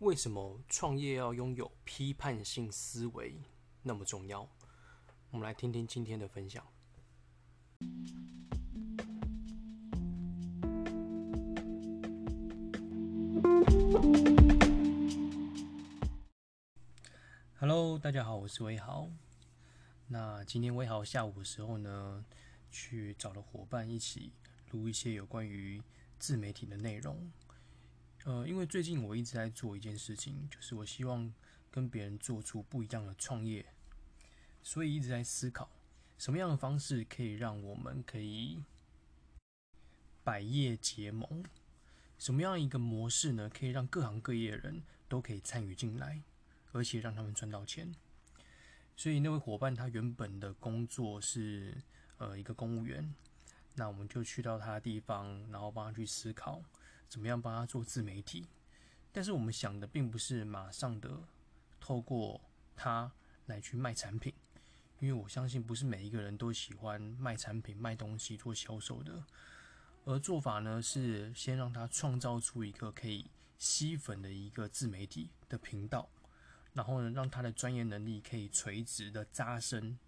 为什么创业要拥有批判性思维那么重要？我们来听听今天的分享。Hello，大家好，我是威豪。那今天威豪下午的时候呢，去找了伙伴一起录一些有关于自媒体的内容。呃，因为最近我一直在做一件事情，就是我希望跟别人做出不一样的创业，所以一直在思考什么样的方式可以让我们可以百业结盟，什么样一个模式呢，可以让各行各业的人都可以参与进来，而且让他们赚到钱。所以那位伙伴他原本的工作是呃一个公务员，那我们就去到他的地方，然后帮他去思考。怎么样帮他做自媒体？但是我们想的并不是马上的透过他来去卖产品，因为我相信不是每一个人都喜欢卖产品、卖东西做销售的。而做法呢是先让他创造出一个可以吸粉的一个自媒体的频道，然后呢让他的专业能力可以垂直的扎深，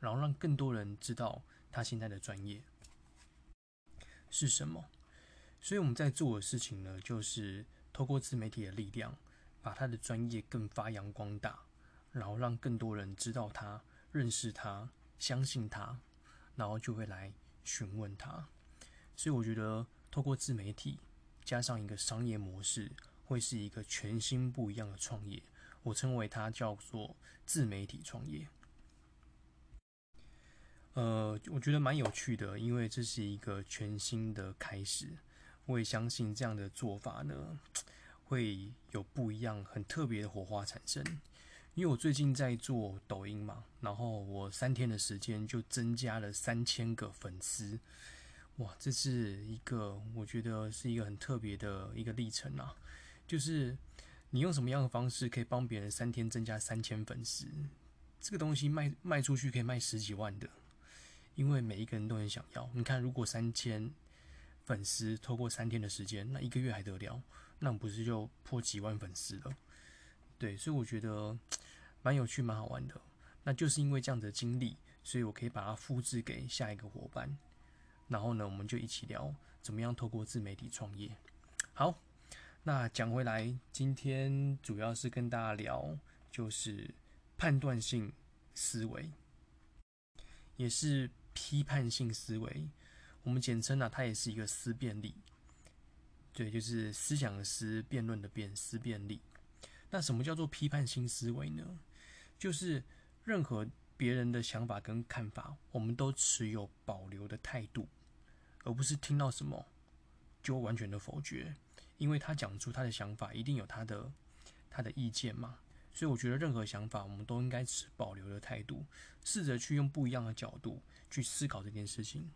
然后让更多人知道他现在的专业是什么。所以我们在做的事情呢，就是透过自媒体的力量，把他的专业更发扬光大，然后让更多人知道他、认识他、相信他，然后就会来询问他。所以我觉得，透过自媒体加上一个商业模式，会是一个全新不一样的创业。我称为它叫做自媒体创业。呃，我觉得蛮有趣的，因为这是一个全新的开始。我也相信这样的做法呢，会有不一样、很特别的火花产生。因为我最近在做抖音嘛，然后我三天的时间就增加了三千个粉丝，哇，这是一个我觉得是一个很特别的一个历程啊。就是你用什么样的方式可以帮别人三天增加三千粉丝？这个东西卖卖出去可以卖十几万的，因为每一个人都很想要。你看，如果三千。粉丝透过三天的时间，那一个月还得了？那不是就破几万粉丝了？对，所以我觉得蛮有趣、蛮好玩的。那就是因为这样的经历，所以我可以把它复制给下一个伙伴。然后呢，我们就一起聊怎么样透过自媒体创业。好，那讲回来，今天主要是跟大家聊，就是判断性思维，也是批判性思维。我们简称呢，它也是一个思辨力，对，就是思想的思，辩论的辩，思辨力。那什么叫做批判性思维呢？就是任何别人的想法跟看法，我们都持有保留的态度，而不是听到什么就完全的否决，因为他讲出他的想法，一定有他的他的意见嘛。所以我觉得任何想法，我们都应该持保留的态度，试着去用不一样的角度去思考这件事情。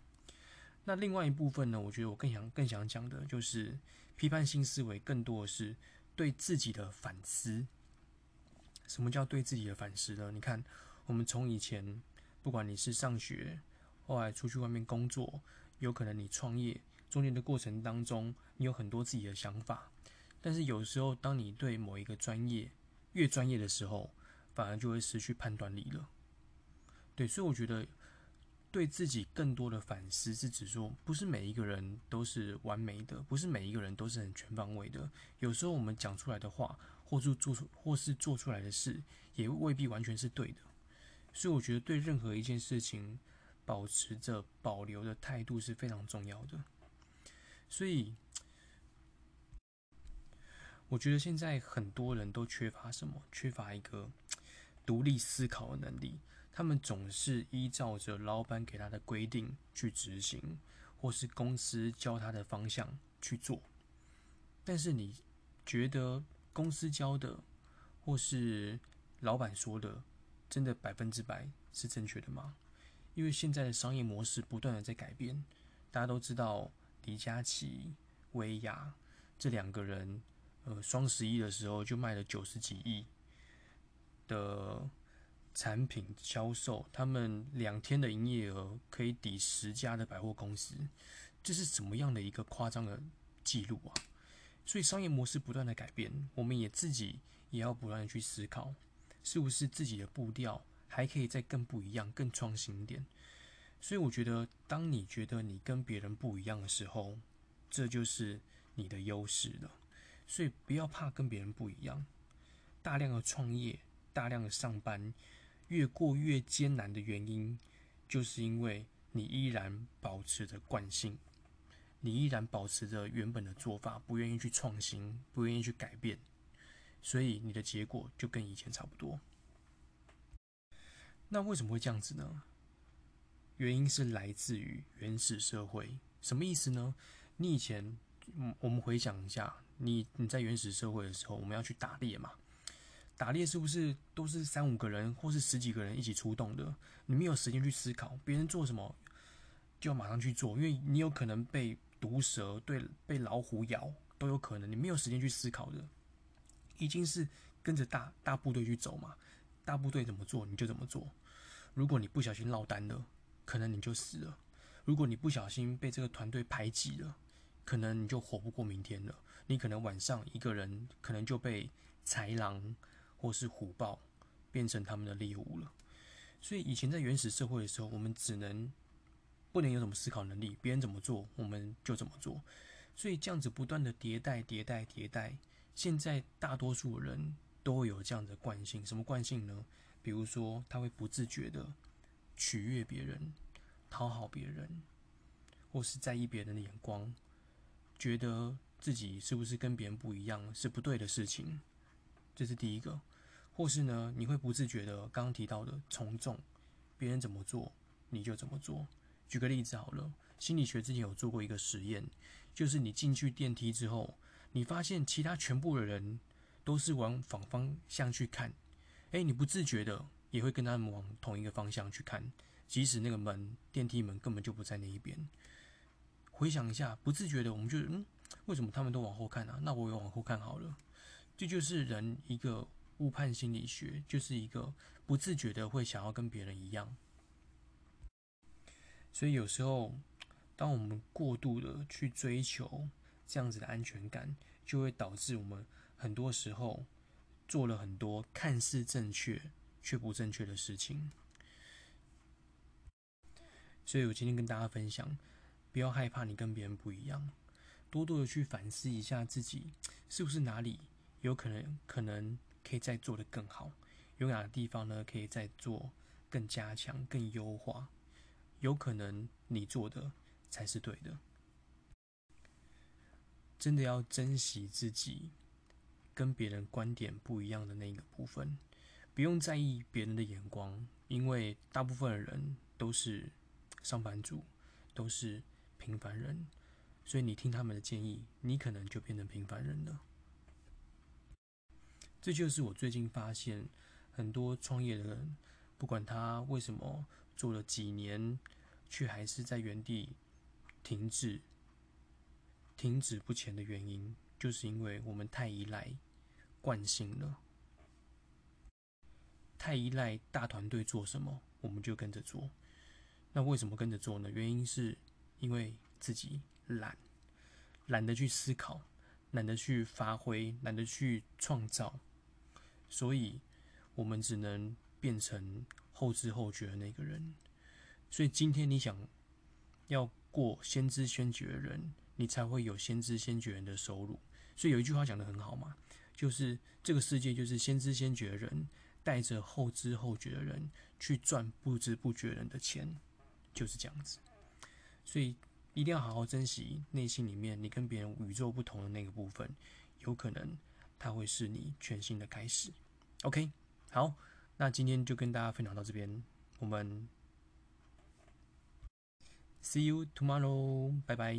那另外一部分呢？我觉得我更想更想讲的就是批判性思维，更多的是对自己的反思。什么叫对自己的反思呢？你看，我们从以前，不管你是上学，后来出去外面工作，有可能你创业，中间的过程当中，你有很多自己的想法。但是有时候，当你对某一个专业越专业的时候，反而就会失去判断力了。对，所以我觉得。对自己更多的反思，是指说，不是每一个人都是完美的，不是每一个人都是很全方位的。有时候我们讲出来的话，或是做出，或是做出来的事，也未必完全是对的。所以，我觉得对任何一件事情，保持着保留的态度是非常重要的。所以，我觉得现在很多人都缺乏什么？缺乏一个独立思考的能力。他们总是依照着老板给他的规定去执行，或是公司教他的方向去做。但是你觉得公司教的，或是老板说的，真的百分之百是正确的吗？因为现在的商业模式不断的在改变。大家都知道李佳琦、薇娅这两个人，呃，双十一的时候就卖了九十几亿的。产品销售，他们两天的营业额可以抵十家的百货公司，这是怎么样的一个夸张的记录啊？所以商业模式不断的改变，我们也自己也要不断的去思考，是不是自己的步调还可以再更不一样、更创新一点。所以我觉得，当你觉得你跟别人不一样的时候，这就是你的优势了。所以不要怕跟别人不一样。大量的创业、大量的上班，越过越艰难的原因，就是因为你依然保持着惯性，你依然保持着原本的做法，不愿意去创新，不愿意去改变，所以你的结果就跟以前差不多。那为什么会这样子呢？原因是来自于原始社会，什么意思呢？你以前，我们回想一下，你你在原始社会的时候，我们要去打猎嘛？打猎是不是都是三五个人或是十几个人一起出动的？你没有时间去思考别人做什么，就要马上去做，因为你有可能被毒蛇对被老虎咬都有可能，你没有时间去思考的，已经是跟着大大部队去走嘛？大部队怎么做你就怎么做，如果你不小心落单了。可能你就死了。如果你不小心被这个团队排挤了，可能你就活不过明天了。你可能晚上一个人，可能就被豺狼或是虎豹变成他们的猎物了。所以以前在原始社会的时候，我们只能不能有什么思考能力，别人怎么做我们就怎么做。所以这样子不断的迭代、迭代、迭代。现在大多数人都会有这样的惯性，什么惯性呢？比如说他会不自觉的。取悦别人，讨好别人，或是在意别人的眼光，觉得自己是不是跟别人不一样是不对的事情，这是第一个。或是呢，你会不自觉的刚刚提到的从众，别人怎么做你就怎么做。举个例子好了，心理学之前有做过一个实验，就是你进去电梯之后，你发现其他全部的人都是往反方向去看，哎，你不自觉的。也会跟他们往同一个方向去看，即使那个门电梯门根本就不在那一边。回想一下，不自觉的，我们就嗯，为什么他们都往后看啊？那我也往后看好了。这就是人一个误判心理学，就是一个不自觉的会想要跟别人一样。所以有时候，当我们过度的去追求这样子的安全感，就会导致我们很多时候做了很多看似正确。却不正确的事情，所以我今天跟大家分享，不要害怕你跟别人不一样，多多的去反思一下自己是不是哪里有可能可能可以再做的更好，有哪个地方呢可以再做更加强、更优化，有可能你做的才是对的，真的要珍惜自己跟别人观点不一样的那个部分。不用在意别人的眼光，因为大部分的人都是上班族，都是平凡人，所以你听他们的建议，你可能就变成平凡人了。这就是我最近发现，很多创业的人，不管他为什么做了几年，却还是在原地停滞、停止不前的原因，就是因为我们太依赖惯性了。太依赖大团队做什么，我们就跟着做。那为什么跟着做呢？原因是因为自己懒，懒得去思考，懒得去发挥，懒得去创造，所以我们只能变成后知后觉的那个人。所以今天你想要过先知先觉的人，你才会有先知先觉人的收入。所以有一句话讲的很好嘛，就是这个世界就是先知先觉的人。带着后知后觉的人去赚不知不觉人的钱，就是这样子。所以一定要好好珍惜内心里面你跟别人宇宙不同的那个部分，有可能它会是你全新的开始。OK，好，那今天就跟大家分享到这边，我们 See you tomorrow，拜拜。